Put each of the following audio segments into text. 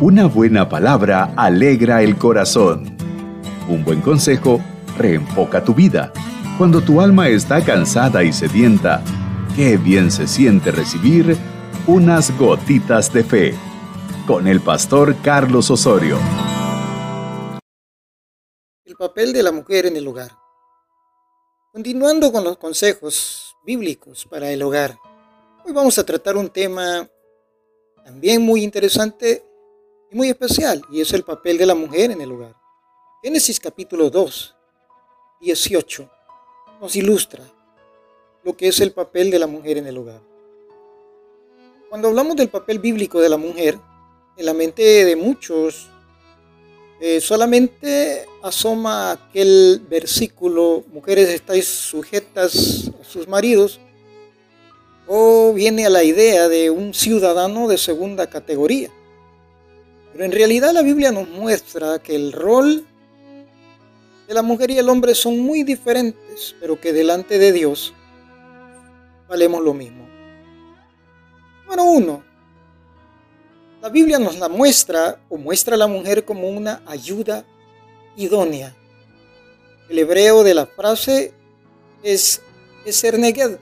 Una buena palabra alegra el corazón. Un buen consejo reenfoca tu vida. Cuando tu alma está cansada y sedienta, qué bien se siente recibir unas gotitas de fe con el pastor Carlos Osorio. El papel de la mujer en el hogar. Continuando con los consejos bíblicos para el hogar, hoy vamos a tratar un tema también muy interesante y muy especial, y es el papel de la mujer en el hogar. Génesis capítulo 2, 18 nos ilustra lo que es el papel de la mujer en el hogar. Cuando hablamos del papel bíblico de la mujer, en la mente de muchos eh, solamente asoma aquel versículo, mujeres estáis sujetas a sus maridos, o viene a la idea de un ciudadano de segunda categoría. Pero en realidad la Biblia nos muestra que el rol de la mujer y el hombre son muy diferentes, pero que delante de Dios valemos lo mismo. Número uno, la Biblia nos la muestra o muestra a la mujer como una ayuda idónea. El hebreo de la frase es, ser neged.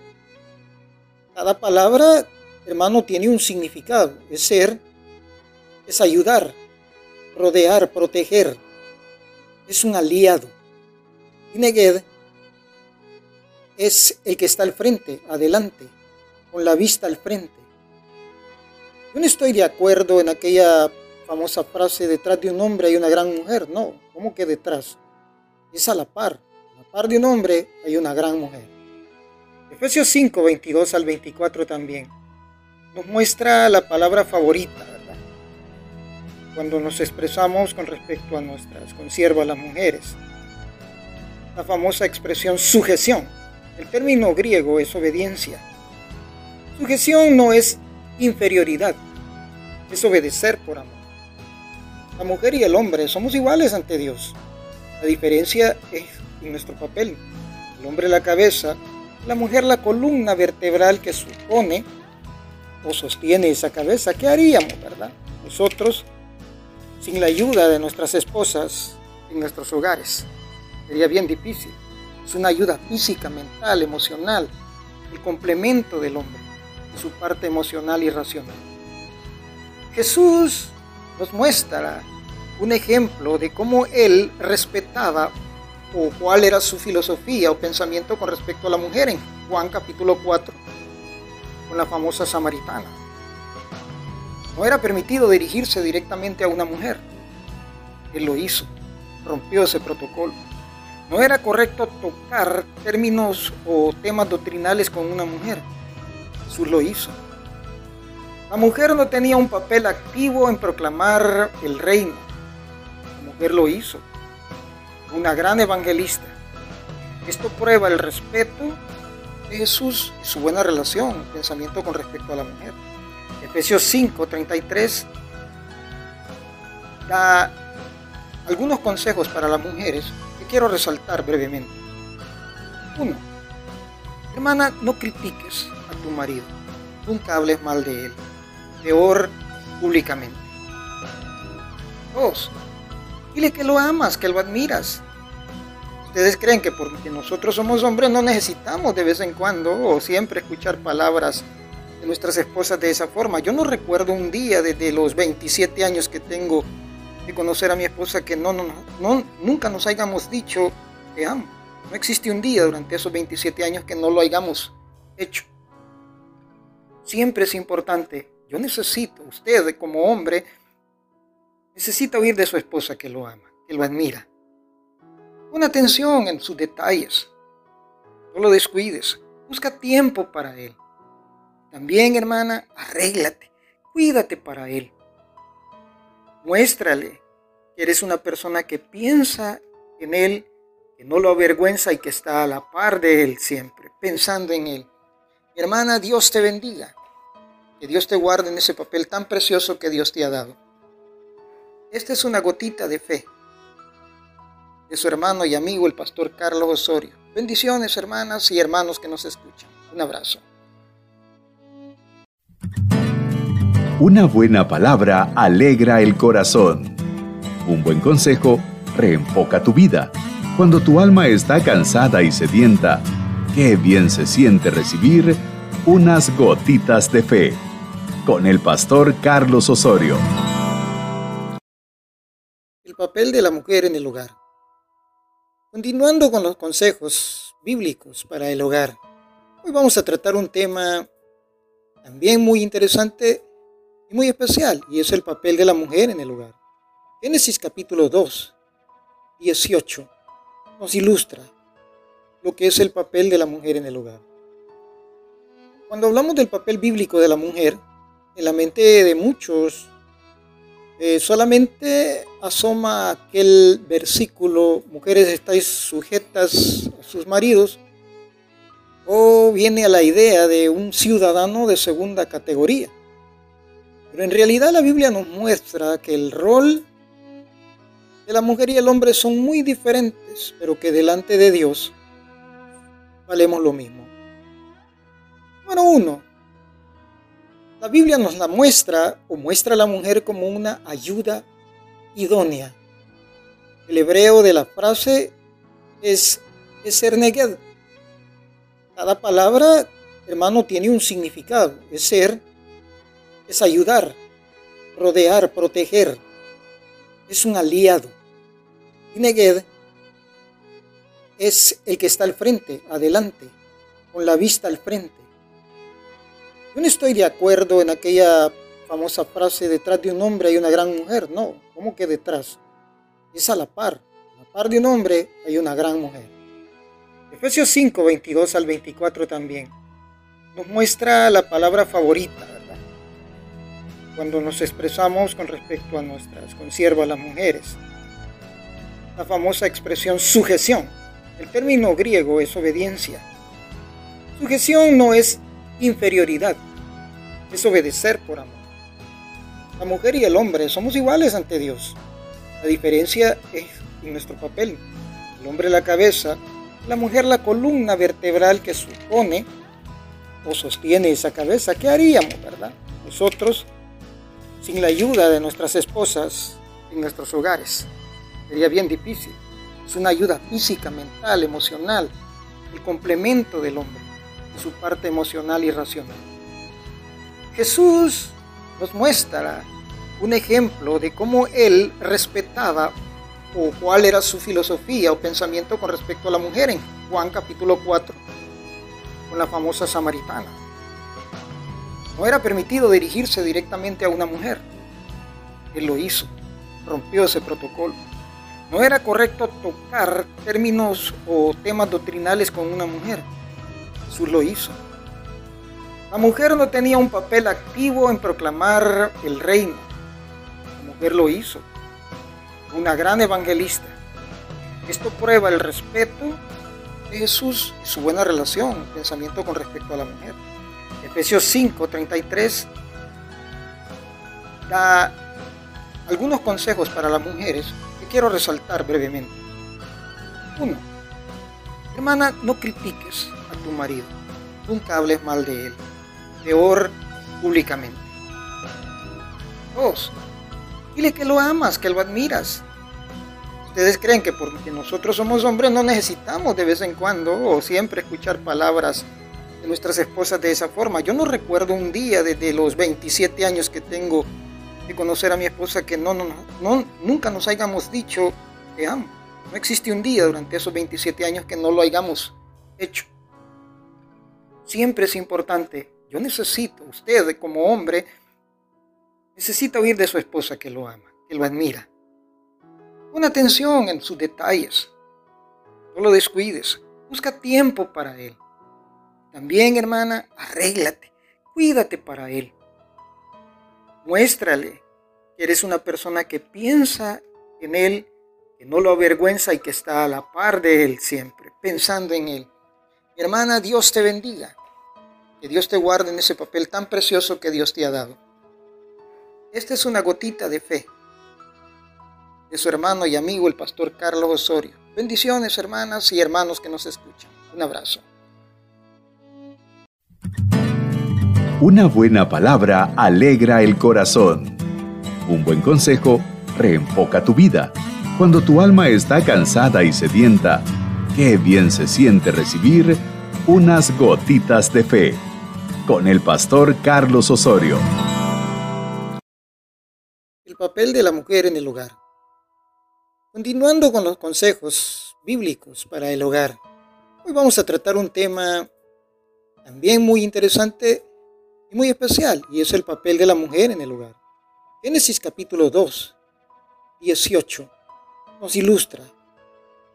Cada palabra, hermano, tiene un significado. Es ser, es ayudar, rodear, proteger. Es un aliado. Y neged es el que está al frente, adelante, con la vista al frente. Yo no estoy de acuerdo en aquella famosa frase, detrás de un hombre hay una gran mujer. No, ¿cómo que detrás? Es a la par. A la par de un hombre hay una gran mujer. Efesios 5, 22 al 24 también nos muestra la palabra favorita. Cuando nos expresamos con respecto a nuestras consiervas las mujeres. La famosa expresión sujeción. El término griego es obediencia. Sujeción no es inferioridad, es obedecer por amor. La mujer y el hombre somos iguales ante Dios. La diferencia es en nuestro papel. El hombre la cabeza, la mujer la columna vertebral que supone o sostiene esa cabeza. ¿Qué haríamos, verdad? Nosotros, sin la ayuda de nuestras esposas en nuestros hogares, sería bien difícil. Es una ayuda física, mental, emocional, el complemento del hombre, de su parte emocional y racional. Jesús nos muestra un ejemplo de cómo él respetaba o cuál era su filosofía o pensamiento con respecto a la mujer en Juan capítulo 4, con la famosa samaritana. No era permitido dirigirse directamente a una mujer. Él lo hizo, rompió ese protocolo. No era correcto tocar términos o temas doctrinales con una mujer. Jesús lo hizo. La mujer no tenía un papel activo en proclamar el reino. La mujer lo hizo. Una gran evangelista. Esto prueba el respeto de Jesús y su buena relación, pensamiento con respecto a la mujer. Efesios 5, 33 da algunos consejos para las mujeres que quiero resaltar brevemente. Uno, hermana, no critiques a tu marido, nunca hables mal de él peor públicamente. Dos, dile que lo amas, que lo admiras. Ustedes creen que porque nosotros somos hombres no necesitamos de vez en cuando o siempre escuchar palabras nuestras esposas de esa forma. Yo no recuerdo un día desde los 27 años que tengo de conocer a mi esposa que no, no, no, nunca nos hayamos dicho que amo. No existe un día durante esos 27 años que no lo hayamos hecho. Siempre es importante yo necesito, usted como hombre, necesita oír de su esposa que lo ama, que lo admira. Pon atención en sus detalles. No lo descuides. Busca tiempo para él. También, hermana, arréglate. Cuídate para él. Muéstrale que eres una persona que piensa en él, que no lo avergüenza y que está a la par de él siempre, pensando en él. hermana, Dios te bendiga. Que Dios te guarde en ese papel tan precioso que Dios te ha dado. Esta es una gotita de fe de su hermano y amigo el pastor Carlos Osorio. Bendiciones hermanas y hermanos que nos escuchan. Un abrazo. Una buena palabra alegra el corazón. Un buen consejo reenfoca tu vida. Cuando tu alma está cansada y sedienta, qué bien se siente recibir unas gotitas de fe. Con el pastor Carlos Osorio. El papel de la mujer en el hogar. Continuando con los consejos bíblicos para el hogar, hoy vamos a tratar un tema también muy interesante y muy especial, y es el papel de la mujer en el hogar. Génesis capítulo 2, 18, nos ilustra lo que es el papel de la mujer en el hogar. Cuando hablamos del papel bíblico de la mujer, en la mente de muchos eh, solamente asoma aquel versículo, mujeres estáis sujetas a sus maridos, o viene a la idea de un ciudadano de segunda categoría. Pero en realidad la Biblia nos muestra que el rol de la mujer y el hombre son muy diferentes, pero que delante de Dios valemos lo mismo. Bueno, uno, la Biblia nos la muestra o muestra a la mujer como una ayuda idónea. El hebreo de la frase es, es ser neged. Cada palabra, hermano, tiene un significado. Es ser es ayudar, rodear, proteger. Es un aliado. Y Neged es el que está al frente, adelante, con la vista al frente. Yo no estoy de acuerdo en aquella famosa frase, detrás de un hombre hay una gran mujer. No, ¿cómo que detrás? Es a la par. A la par de un hombre hay una gran mujer. Efesios 5, 22 al 24 también nos muestra la palabra favorita, cuando nos expresamos con respecto a nuestras consiervas las mujeres. La famosa expresión sujeción. El término griego es obediencia. Sujeción no es inferioridad, es obedecer por amor. La mujer y el hombre somos iguales ante Dios. La diferencia es en nuestro papel. El hombre la cabeza, la mujer la columna vertebral que supone o sostiene esa cabeza. ¿Qué haríamos, verdad? Nosotros sin la ayuda de nuestras esposas en nuestros hogares. Sería bien difícil. Es una ayuda física, mental, emocional, el complemento del hombre, de su parte emocional y racional. Jesús nos muestra un ejemplo de cómo él respetaba o cuál era su filosofía o pensamiento con respecto a la mujer en Juan capítulo 4, con la famosa samaritana. No era permitido dirigirse directamente a una mujer. Él lo hizo, rompió ese protocolo. No era correcto tocar términos o temas doctrinales con una mujer. Jesús lo hizo. La mujer no tenía un papel activo en proclamar el reino. La mujer lo hizo. Una gran evangelista. Esto prueba el respeto de Jesús y su buena relación, pensamiento con respecto a la mujer. Efesios 5, 33, da algunos consejos para las mujeres que quiero resaltar brevemente. Uno, hermana, no critiques a tu marido, nunca hables mal de él, peor públicamente. Dos, dile que lo amas, que lo admiras. Ustedes creen que porque nosotros somos hombres no necesitamos de vez en cuando o siempre escuchar palabras nuestras esposas de esa forma. Yo no recuerdo un día desde los 27 años que tengo de conocer a mi esposa que no, no, no, nunca nos hayamos dicho que amo. No existe un día durante esos 27 años que no lo hayamos hecho. Siempre es importante. Yo necesito, usted como hombre, necesita oír de su esposa que lo ama, que lo admira. Pon atención en sus detalles. No lo descuides. Busca tiempo para él. También, hermana, arréglate, cuídate para Él. Muéstrale que eres una persona que piensa en Él, que no lo avergüenza y que está a la par de Él siempre, pensando en Él. hermana, Dios te bendiga. Que Dios te guarde en ese papel tan precioso que Dios te ha dado. Esta es una gotita de fe de su hermano y amigo el pastor Carlos Osorio. Bendiciones hermanas y hermanos que nos escuchan. Un abrazo. Una buena palabra alegra el corazón. Un buen consejo reenfoca tu vida. Cuando tu alma está cansada y sedienta, qué bien se siente recibir unas gotitas de fe con el pastor Carlos Osorio. El papel de la mujer en el hogar. Continuando con los consejos bíblicos para el hogar, hoy vamos a tratar un tema también muy interesante y muy especial, y es el papel de la mujer en el hogar. Génesis capítulo 2, 18, nos ilustra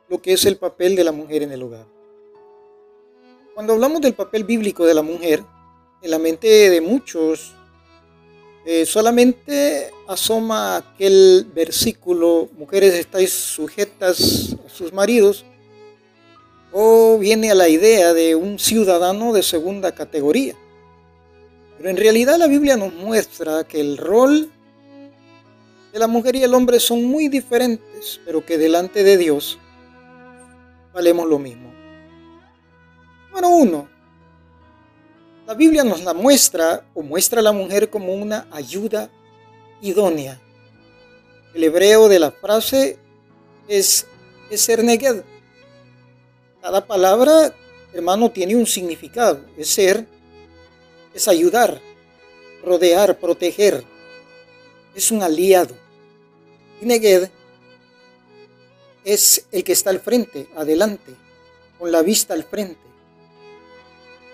lo que es el papel de la mujer en el hogar. Cuando hablamos del papel bíblico de la mujer, en la mente de muchos eh, solamente asoma aquel versículo, mujeres estáis sujetas a sus maridos, o viene a la idea de un ciudadano de segunda categoría. Pero en realidad la Biblia nos muestra que el rol de la mujer y el hombre son muy diferentes, pero que delante de Dios valemos lo mismo. Bueno, uno, la Biblia nos la muestra o muestra a la mujer como una ayuda idónea. El hebreo de la frase es, ser neged. Cada palabra, hermano, tiene un significado. Es ser, es ayudar, rodear, proteger. Es un aliado. Y neged es el que está al frente, adelante, con la vista al frente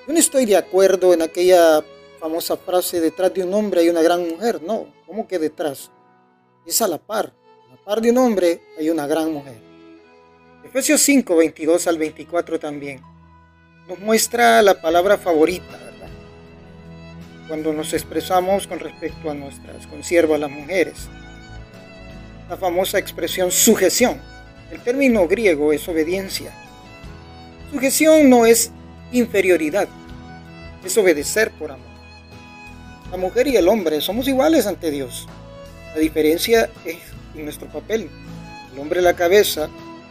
yo no estoy de acuerdo en aquella famosa frase, detrás de un hombre hay una gran mujer. No, ¿cómo que detrás? Es a la par. A la par de un hombre hay una gran mujer. Efesios 5, 22 al 24 también nos muestra la palabra favorita, ¿verdad? Cuando nos expresamos con respecto a nuestras consiervas las mujeres. La famosa expresión sujeción. El término griego es obediencia. Sujeción no es inferioridad, es obedecer por amor. La mujer y el hombre somos iguales ante Dios. La diferencia es en nuestro papel. El hombre la cabeza,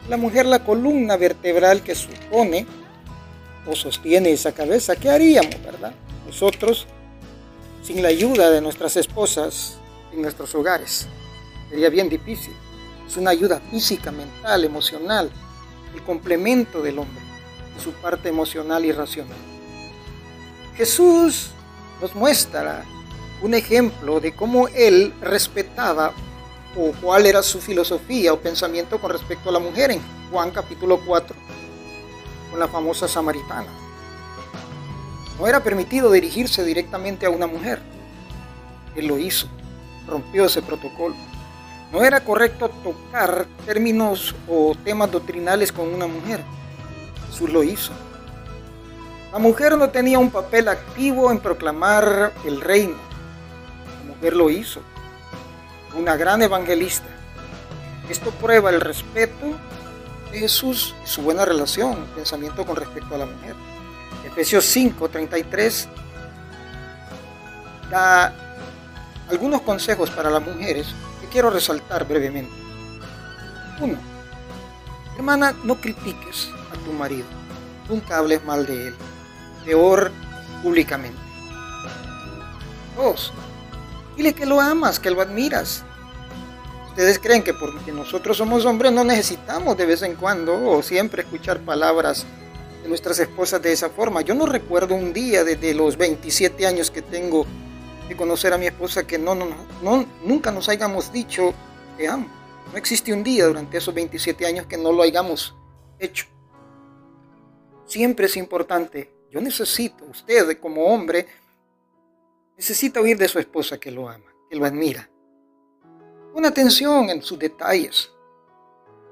la mujer la columna vertebral que supone o sostiene esa cabeza. ¿Qué haríamos, verdad? Nosotros, sin la ayuda de nuestras esposas en nuestros hogares, sería bien difícil. Es una ayuda física, mental, emocional, el complemento del hombre su parte emocional y racional. Jesús nos muestra un ejemplo de cómo él respetaba o cuál era su filosofía o pensamiento con respecto a la mujer en Juan capítulo 4, con la famosa samaritana. No era permitido dirigirse directamente a una mujer. Él lo hizo, rompió ese protocolo. No era correcto tocar términos o temas doctrinales con una mujer. Jesús lo hizo. La mujer no tenía un papel activo en proclamar el reino. La mujer lo hizo. Una gran evangelista. Esto prueba el respeto de Jesús y su buena relación, pensamiento con respecto a la mujer. Efesios 5, 33 da algunos consejos para las mujeres que quiero resaltar brevemente. Uno, hermana, no critiques tu marido. Nunca hables mal de él. Peor públicamente. Dos, dile que lo amas, que lo admiras. Ustedes creen que porque nosotros somos hombres no necesitamos de vez en cuando o siempre escuchar palabras de nuestras esposas de esa forma. Yo no recuerdo un día desde los 27 años que tengo de conocer a mi esposa que no, no, no, nunca nos hayamos dicho que amo. No existe un día durante esos 27 años que no lo hayamos hecho siempre es importante. Yo necesito, usted como hombre, necesita oír de su esposa que lo ama, que lo admira. Pon atención en sus detalles.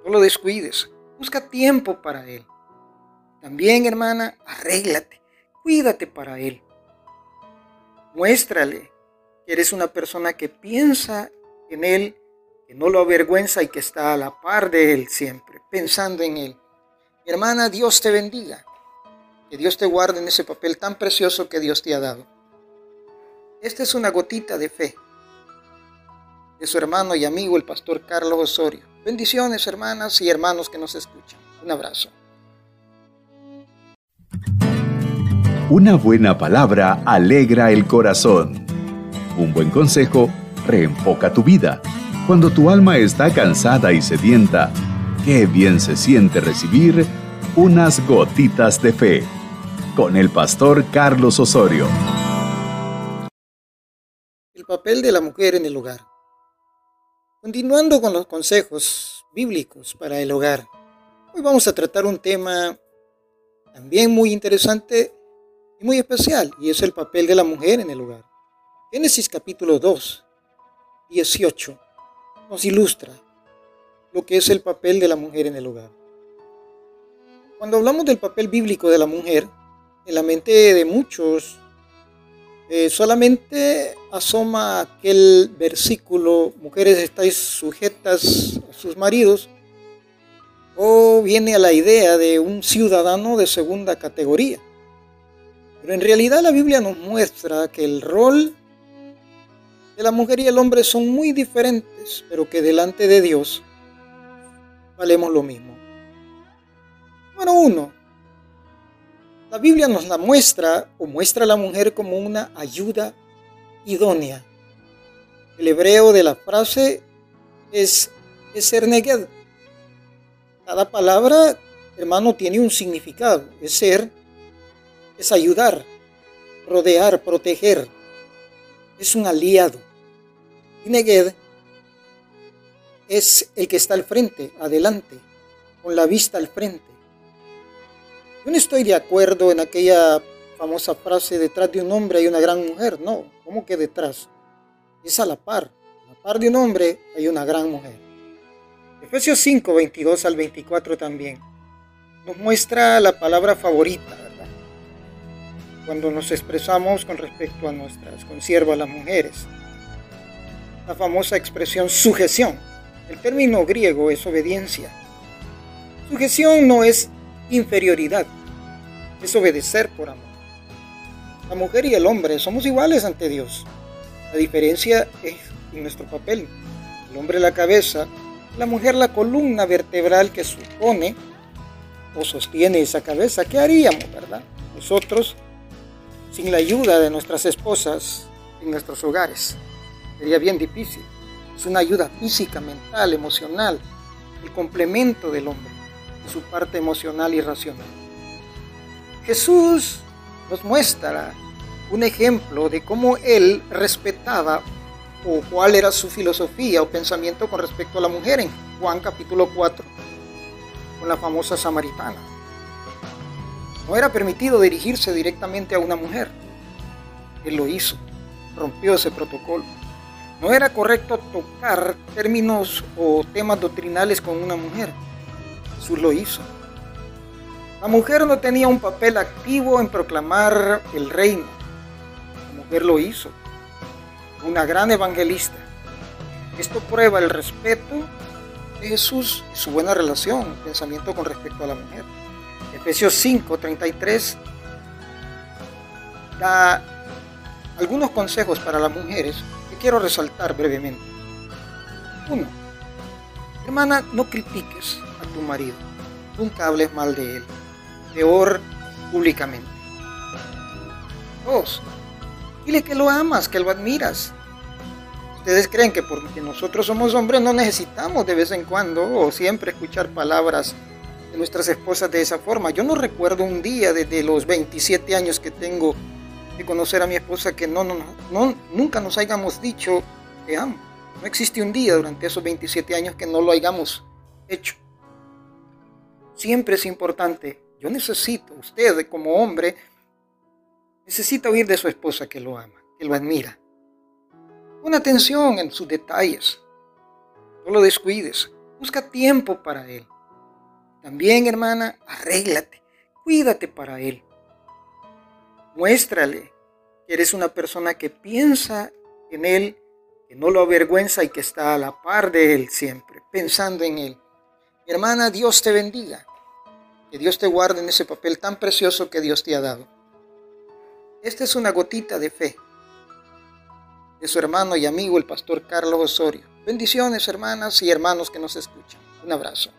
No lo descuides. Busca tiempo para él. También, hermana, arréglate. Cuídate para él. Muéstrale que eres una persona que piensa en él, que no lo avergüenza y que está a la par de él siempre, pensando en él. Mi hermana, Dios te bendiga. Que Dios te guarde en ese papel tan precioso que Dios te ha dado. Esta es una gotita de fe de su hermano y amigo el pastor Carlos Osorio. Bendiciones hermanas y hermanos que nos escuchan. Un abrazo. Una buena palabra alegra el corazón. Un buen consejo reenfoca tu vida. Cuando tu alma está cansada y sedienta, qué bien se siente recibir unas gotitas de fe con el pastor Carlos Osorio. El papel de la mujer en el hogar. Continuando con los consejos bíblicos para el hogar, hoy vamos a tratar un tema también muy interesante y muy especial, y es el papel de la mujer en el hogar. Génesis capítulo 2, 18 nos ilustra lo que es el papel de la mujer en el hogar. Cuando hablamos del papel bíblico de la mujer, en la mente de muchos eh, solamente asoma aquel versículo, mujeres estáis sujetas a sus maridos, o viene a la idea de un ciudadano de segunda categoría. Pero en realidad la Biblia nos muestra que el rol de la mujer y el hombre son muy diferentes, pero que delante de Dios valemos lo mismo. Bueno, uno, la Biblia nos la muestra o muestra a la mujer como una ayuda idónea. El hebreo de la frase es ser neged. Cada palabra, hermano, tiene un significado. Es ser, es ayudar, rodear, proteger. Es un aliado. Y neged es el que está al frente, adelante, con la vista al frente. Yo no estoy de acuerdo en aquella famosa frase, detrás de un hombre hay una gran mujer. No, ¿cómo que detrás? Es a la par. A la par de un hombre hay una gran mujer. Efesios 5, 22 al 24 también nos muestra la palabra favorita, ¿verdad? Cuando nos expresamos con respecto a nuestras consiervas las mujeres. La famosa expresión sujeción. El término griego es obediencia. Sujeción no es inferioridad, es obedecer por amor. La mujer y el hombre somos iguales ante Dios. La diferencia es en nuestro papel. El hombre la cabeza, la mujer la columna vertebral que supone o sostiene esa cabeza. ¿Qué haríamos, verdad? Nosotros, sin la ayuda de nuestras esposas en nuestros hogares, sería bien difícil. Es una ayuda física, mental, emocional, el complemento del hombre su parte emocional y racional. Jesús nos muestra un ejemplo de cómo él respetaba o cuál era su filosofía o pensamiento con respecto a la mujer en Juan capítulo 4, con la famosa samaritana. No era permitido dirigirse directamente a una mujer. Él lo hizo, rompió ese protocolo. No era correcto tocar términos o temas doctrinales con una mujer. Jesús lo hizo. La mujer no tenía un papel activo en proclamar el reino. La mujer lo hizo. Una gran evangelista. Esto prueba el respeto de Jesús y su buena relación, pensamiento con respecto a la mujer. Efesios 5, 33 da algunos consejos para las mujeres quiero resaltar brevemente. Uno, hermana, no critiques tu marido. Nunca hables mal de él. Peor públicamente. Dos, dile que lo amas, que lo admiras. Ustedes creen que porque nosotros somos hombres no necesitamos de vez en cuando o siempre escuchar palabras de nuestras esposas de esa forma. Yo no recuerdo un día desde los 27 años que tengo de conocer a mi esposa que no, no, no, nunca nos hayamos dicho que amo. No existe un día durante esos 27 años que no lo hayamos hecho siempre es importante. Yo necesito, usted como hombre, necesita oír de su esposa que lo ama, que lo admira. Pon atención en sus detalles. No lo descuides. Busca tiempo para él. También, hermana, arréglate. Cuídate para él. Muéstrale que eres una persona que piensa en él, que no lo avergüenza y que está a la par de él siempre, pensando en él hermana, Dios te bendiga. Que Dios te guarde en ese papel tan precioso que Dios te ha dado. Esta es una gotita de fe de su hermano y amigo el pastor Carlos Osorio. Bendiciones hermanas y hermanos que nos escuchan. Un abrazo.